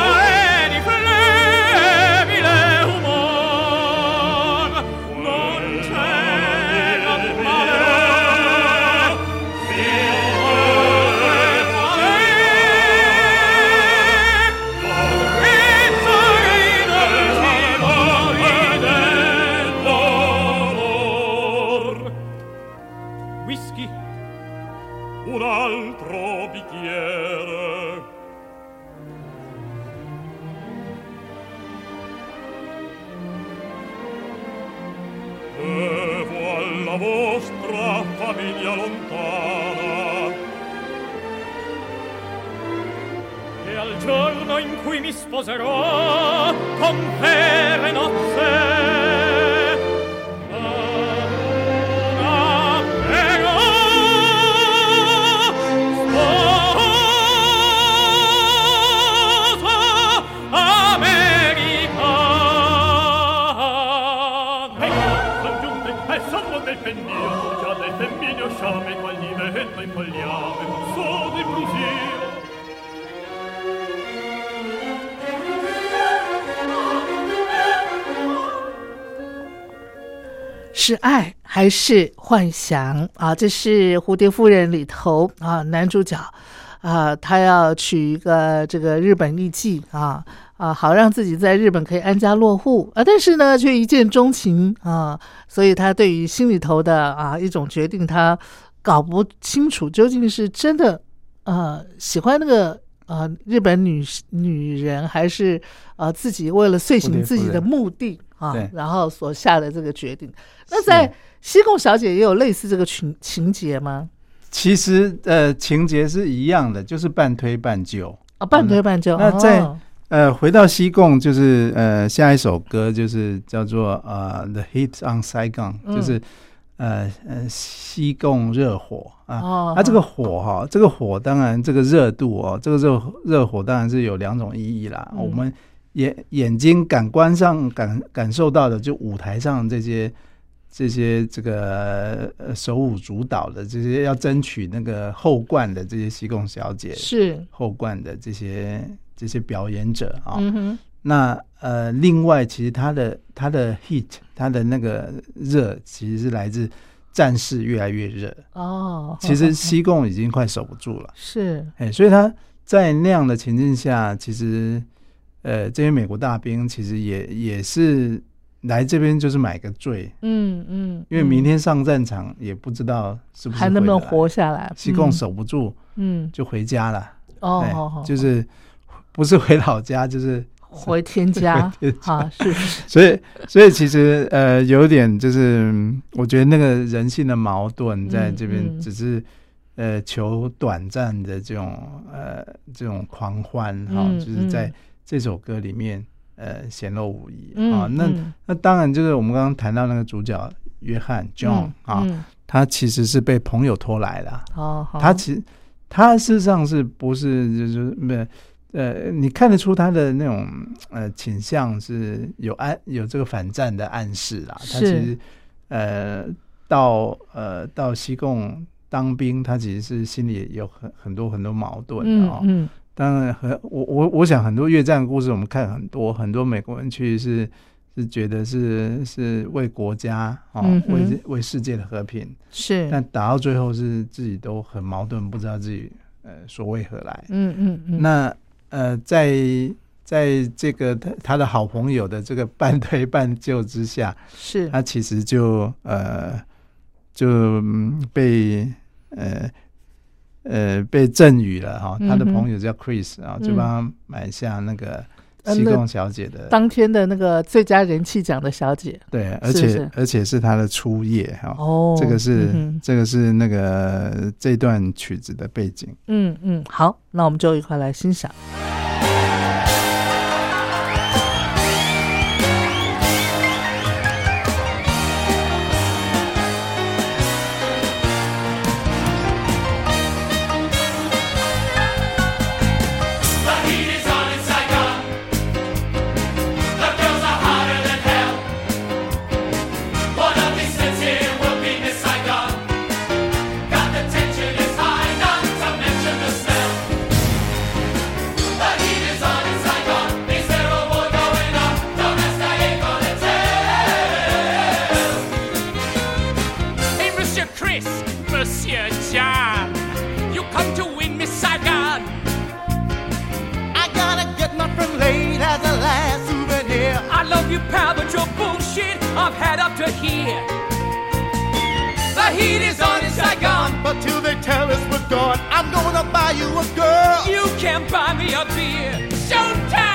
A: 是爱还是幻想啊？这是《蝴蝶夫人》里头啊，男主角啊，他要娶一个这个日本艺妓啊啊，好让自己在日本可以安家落户啊，但是呢，却一见钟情啊，所以他对于心里头的啊一种决定，他搞不清楚究竟是真的呃喜欢那个。呃，日本女女人还是呃自己为了遂行自己的目的啊，然后所下的这个决定。那在西贡小姐也有类似这个情情节吗？
E: 其实呃情节是一样的，就是半推半就。
A: 啊，半推半就。
E: 那在
A: 哦
E: 呃，回到西贡，就是呃，下一首歌就是叫做呃《The Heat on Saigon》，
A: 嗯
E: 就是呃呃西贡热火啊。
A: 哦
E: 啊，这个火哈，这个火当然这个热度哦，这个热热火当然是有两种意义啦。
A: 嗯
E: 我们眼眼睛感官上感感受到的，就舞台上这些这些这个呃手舞足蹈的这些要争取那个后冠的这些西贡小姐
A: 是，
E: 后冠的这些这些表演者啊。那呃，另外其实他的他的 heat，它的那个热，其实是来自战事越来越热。
A: 哦，
E: 其实西贡已经快守不住了，
A: 是，
E: 哎，所以他在那样的情境下，其实呃，这些美国大兵其实也也是来这边就是买个罪，
A: 嗯嗯，
E: 因为明天上战场也不知道是不是
A: 还能不能活下来？
E: 西贡
A: 嗯
E: 守不住
A: 嗯，
E: 就回家了，哎
A: 哦
E: 就是不是回老家就是。
A: 回天家啊，是。是
E: 所以，所以其实呃，有点就是，嗯我觉得那个人性的矛盾在这
A: 嗯
E: 边
A: 嗯。
E: 只是、呃求短暂的这种呃这种狂欢哈、
A: 嗯
E: 就是在
A: 嗯。
E: 这首歌里面呃显露无遗
A: 嗯
E: 啊。那
A: 嗯。
E: 那当然就是我们刚刚谈到那个主角约翰 John
A: 嗯
E: 啊，
A: 嗯
E: 他其实是被朋友拖来的他其实他事实上是不是就是没呃，你看得出他的那种呃倾向是有暗有这个反战的暗示啦。他其实呃到呃到西贡当兵，他其实是心里有很很多很多矛盾的哦。
A: 嗯嗯
E: 当然很我我我想很多越战的故事我们看很多很多美国人去是是觉得是是为国家哦、
A: 嗯
E: 为为世界的和平。
A: 是，
E: 但打到最后是自己都很矛盾，不知道自己呃所为何来。
A: 嗯嗯嗯，
E: 那呃，在在这个他他的好朋友的这个半推半就之下，
A: 是。
E: 他其实就呃就、嗯被呃呃被赠予了哈，他的朋友叫 Chris 啊，就
A: 嗯
E: 帮他买下那个西贡小姐的
A: 当天的那个最佳人气奖的小姐
E: 对，而且
A: 是
E: 而且是她的初夜哈。
A: 哦，
E: 这个是、
A: 嗯
E: 这个是那个这段曲子的背景。
A: 嗯嗯，好，那我们就一块来欣赏。
D: Tell
I: gone, I'm gonna buy you a girl.
F: You can't buy me a beer. Showtime!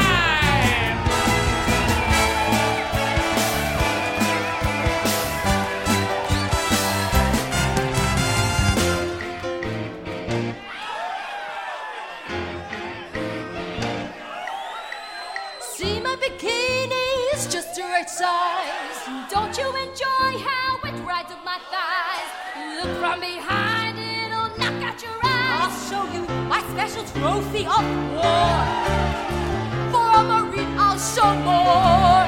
G: See my bikini is just the right size. Don't you enjoy how it rides up my thighs? Look from behind, special trophy of war. For a marine, I'll show more.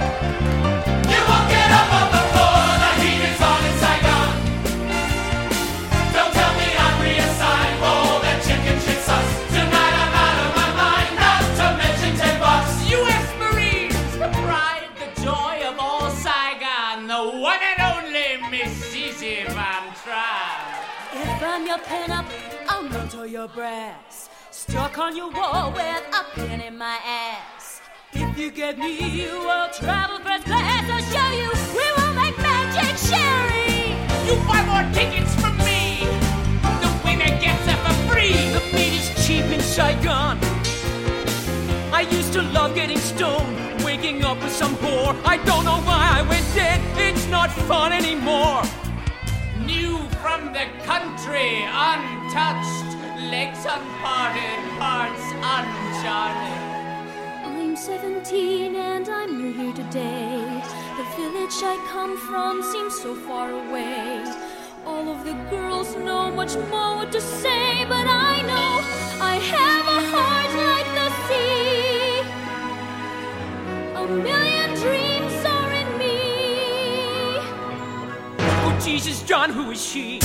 D: You won't get up on the floor. The heat is on in Saigon. Don't tell me I'm reassigned. Roll that chicken shit sauce. Tonight I'm out of my mind. Not to mention ten bucks.
F: U.S. Marines, the pride, the joy of all Saigon, the one and only Miss Zizi Van Trapp.
G: If I'm your pinup, I'll mentor your brass. Stuck on your wall with a pin in my ass. If you get me, we'll travel first class. I'll show you we will make magic, Sherry.
F: You buy more tickets from me. The winner gets it for free.
J: The meat is cheap in Saigon. I used to love getting stoned.
F: Waking up with some whore. I don't know why I went dead. It's not fun anymore. New from the country, untouched, legs unparted, hearts uncharted.
G: I'm 17 and I'm new here today. The village I come from seems so far away. All of the girls know much more what to say, but I know I have a heart like the sea. A million dreams are in me.
F: Oh, Jesus, John, who is she?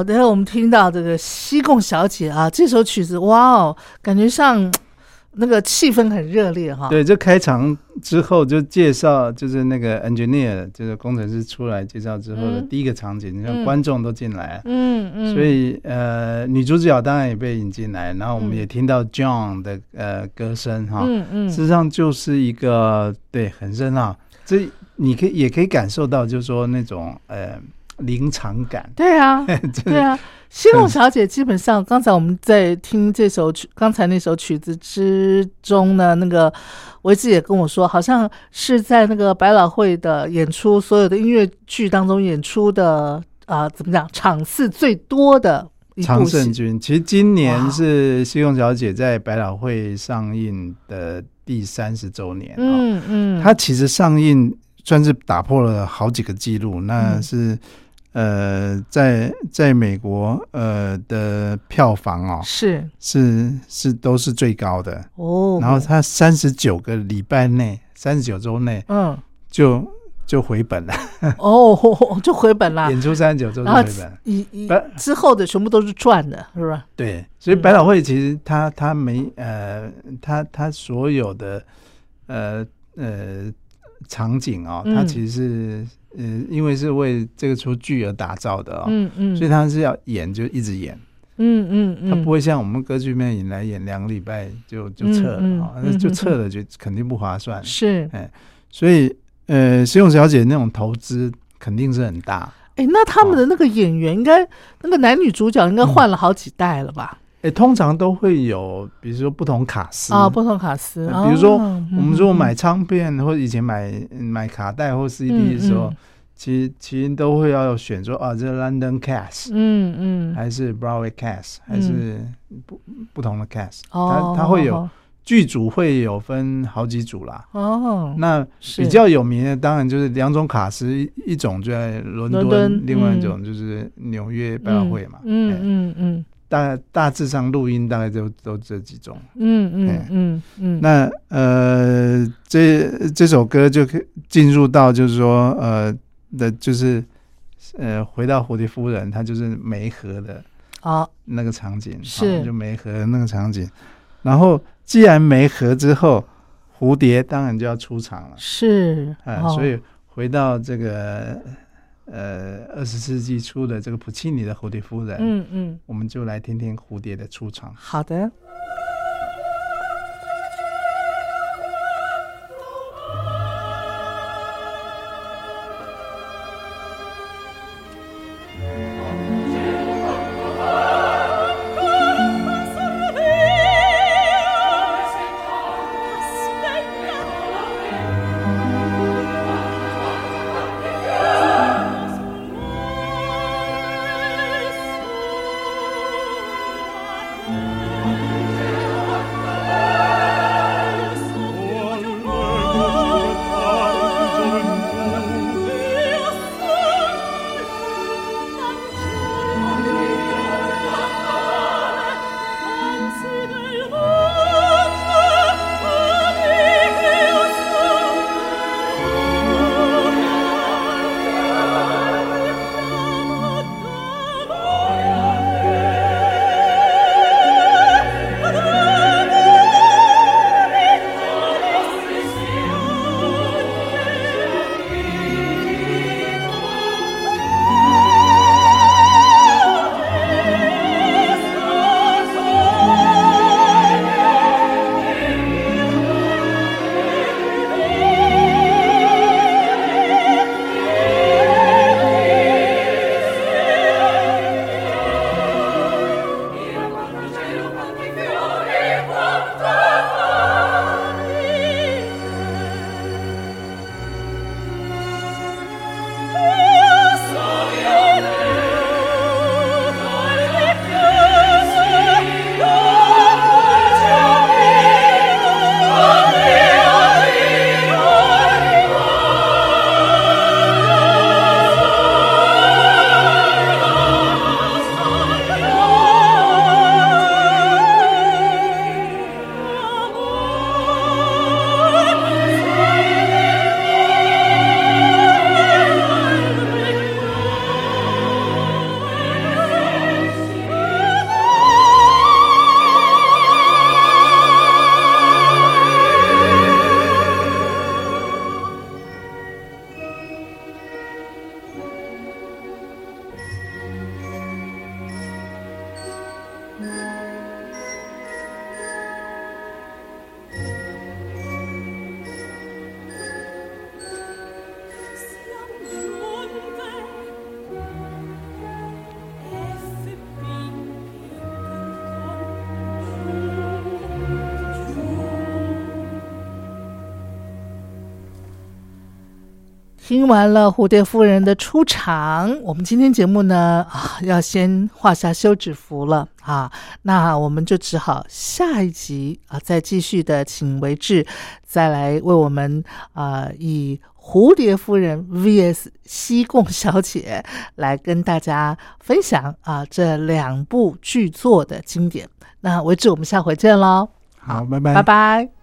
A: 好的，我们听到这个西贡小姐啊，这首曲子，哇哦，感觉上那个气氛很热烈哈。
E: 对，就开场之后就介绍，就是那个 engineer，就是工程师出来介绍之后的
A: 嗯。
E: 第一个场景，你看
A: 嗯
E: 观众都进来了。
A: 嗯嗯，
E: 所以呃，女主角当然也被引进来，然后我们
A: 嗯
E: 也听到 John 的呃歌声哈，
A: 嗯嗯。
E: 事实上就是一个对很热闹，这你可以也可以感受到，就是说那种呃临场感，
A: 对啊，对啊。西贡小姐基本上，刚才我们在听这首曲，刚才那首曲子之中呢，那个维志也跟我说，好像是在那个百老汇的演出，所有的音乐剧当中演出的啊、怎么讲，场次最多的一
E: 常。胜军。其实今年是《西贡小姐》在百老汇上映的第三十周年啊、
A: 嗯嗯，
E: 它其实上映算是打破了好几个记录，那
A: 嗯
E: 是、呃，在在美国呃的票房哦
A: 是
E: 是是都是最高的，
A: 哦，
E: 然后它三十九个礼拜内，三十九周内
A: 嗯
E: 就就回本了，
A: 哦，就回本了，
E: 演出三十九周就回本。
A: 一一
E: 不
A: 之后的全部都是赚的，是吧？
E: 对，所以百老汇其实它它没呃，它它所有的呃呃场景哦，它
A: 嗯
E: 其实是呃，因为是为这个出剧而打造的哦，
A: 嗯嗯，
E: 所以它是要演就一直演，
A: 嗯嗯嗯，
E: 它不会像我们歌剧魅影来演两个礼拜就就撤了
A: 嗯嗯
E: 啊，那就
A: 嗯
E: 撤了就肯定不划算，
A: 是。
E: 哎所以呃，石勇小姐那种投资肯定是很大。
A: 哎，那他们的那个演员应该那个男女主角应该换了好几代了吧？
E: 诶，通常都会有，比如说不同卡司
A: 啊，不同卡司，
E: 呃比如说
A: 哦
E: 我们如果
A: 嗯
E: 买唱片或者以前买买卡带或 CD 的时候，
A: 嗯。
E: 其实其实都会要选说啊，这是 London cast、
A: 嗯嗯，
E: 还是 Broadway cast，还是不不同的 cast，、
A: 哦，
E: 它它会有剧组会有分好几组啦。
A: 哦，
E: 那比较有名的当然就是两种卡司，一一种就在伦敦，
A: 伦敦
E: 另外一
A: 嗯。
E: 种就是纽约百老汇嘛。
A: 嗯
E: 哎
A: 嗯嗯
E: 大大致上录音大概就都这几种。
A: 嗯嗯
E: 哎
A: 嗯嗯，
E: 那呃，这这首歌就可以进入到就是说呃的，就是呃回到蝴蝶夫人，她就是梅河的
A: 哦，
E: 那个场景，
A: 是。
E: 哦就梅河的那个场景。然后既然梅河之后，蝴蝶当然就要出场了，
A: 是，
E: 哎、
A: 哦。
E: 所以回到这个呃二十世纪初的这个普契尼的蝴蝶夫人，
A: 嗯嗯，
E: 我们就来听听蝴蝶的出场。
A: 好的，完了蝴蝶夫人的出场，我们今天节目呢啊要先画下休止符了啊，那我们就只好下一集啊再继续的请维志再来为我们啊以蝴蝶夫人 VS 西贡小姐来跟大家分享啊这两部剧作的经典。那维志，我们下回见喽，
E: 好，拜拜，
A: 拜拜。